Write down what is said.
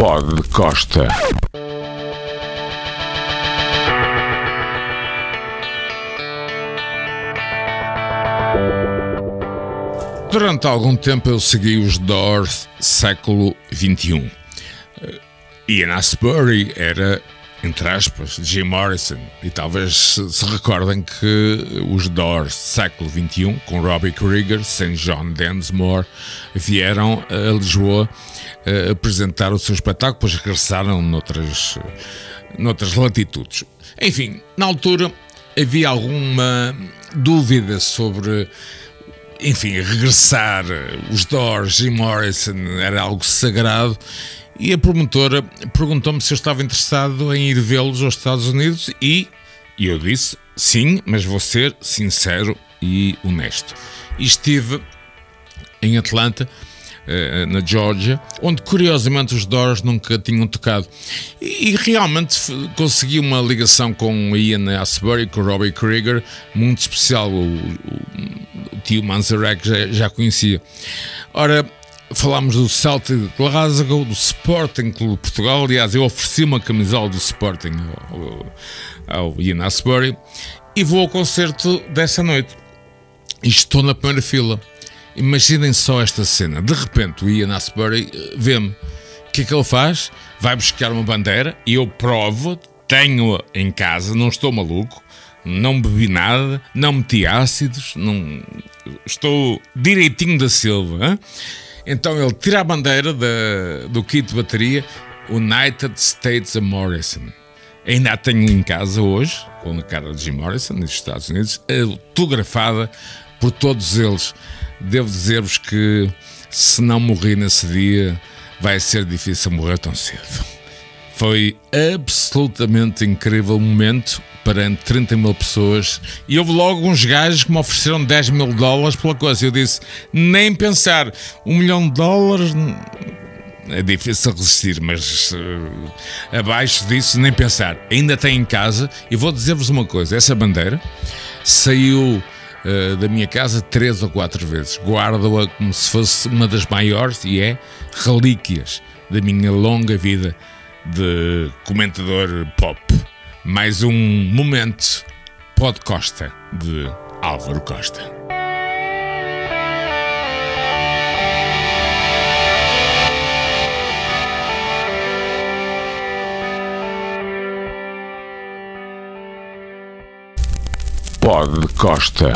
Pod Costa. Durante algum tempo eu segui os Doors século XXI. Ian Asbury era, entre aspas, Jim Morrison. E talvez se recordem que os Doors século XXI, com Robbie Krieger, St. John Densmore, vieram a Lisboa a apresentar o seu espetáculo, depois regressaram noutras, noutras latitudes. Enfim, na altura havia alguma dúvida sobre enfim, regressar os Doors e Morrison era algo sagrado e a promotora perguntou-me se eu estava interessado em ir vê-los aos Estados Unidos e, eu disse sim, mas vou ser sincero e honesto. E estive em Atlanta eh, na Georgia, onde curiosamente os Doors nunca tinham tocado. E, e realmente consegui uma ligação com Ian Asbury, com Robbie Krieger, muito especial. O, o, o tio Manzarek já, já conhecia. Ora, falámos do Celtic de Glasgow, do Sporting Clube de Portugal. Aliás, eu ofereci uma camisola do Sporting ao, ao Ian Asbury e vou ao concerto dessa noite. E estou na primeira fila. Imaginem só esta cena. De repente o Ian Asbury eh, vê-me. O que é que ele faz? Vai buscar uma bandeira e eu provo, tenho-a em casa, não estou maluco, não bebi nada, não meti ácidos, não... estou direitinho da Silva. Hein? Então ele tira a bandeira do kit de bateria United States of Morrison. Ainda a tenho em casa hoje, com a cara de Jim Morrison, nos Estados Unidos, autografada por todos eles. Devo dizer-vos que se não morri nesse dia, vai ser difícil morrer tão cedo. Foi absolutamente incrível o momento perante 30 mil pessoas e houve logo uns gajos que me ofereceram 10 mil dólares pela coisa. Eu disse: nem pensar, um milhão de dólares é difícil resistir, mas uh, abaixo disso, nem pensar. Ainda tem em casa e vou dizer-vos uma coisa: essa bandeira saiu uh, da minha casa três ou quatro vezes. Guardo-a como se fosse uma das maiores e é relíquias da minha longa vida de comentador pop. Mais um momento Pod Costa de Álvaro Costa. Pod Costa.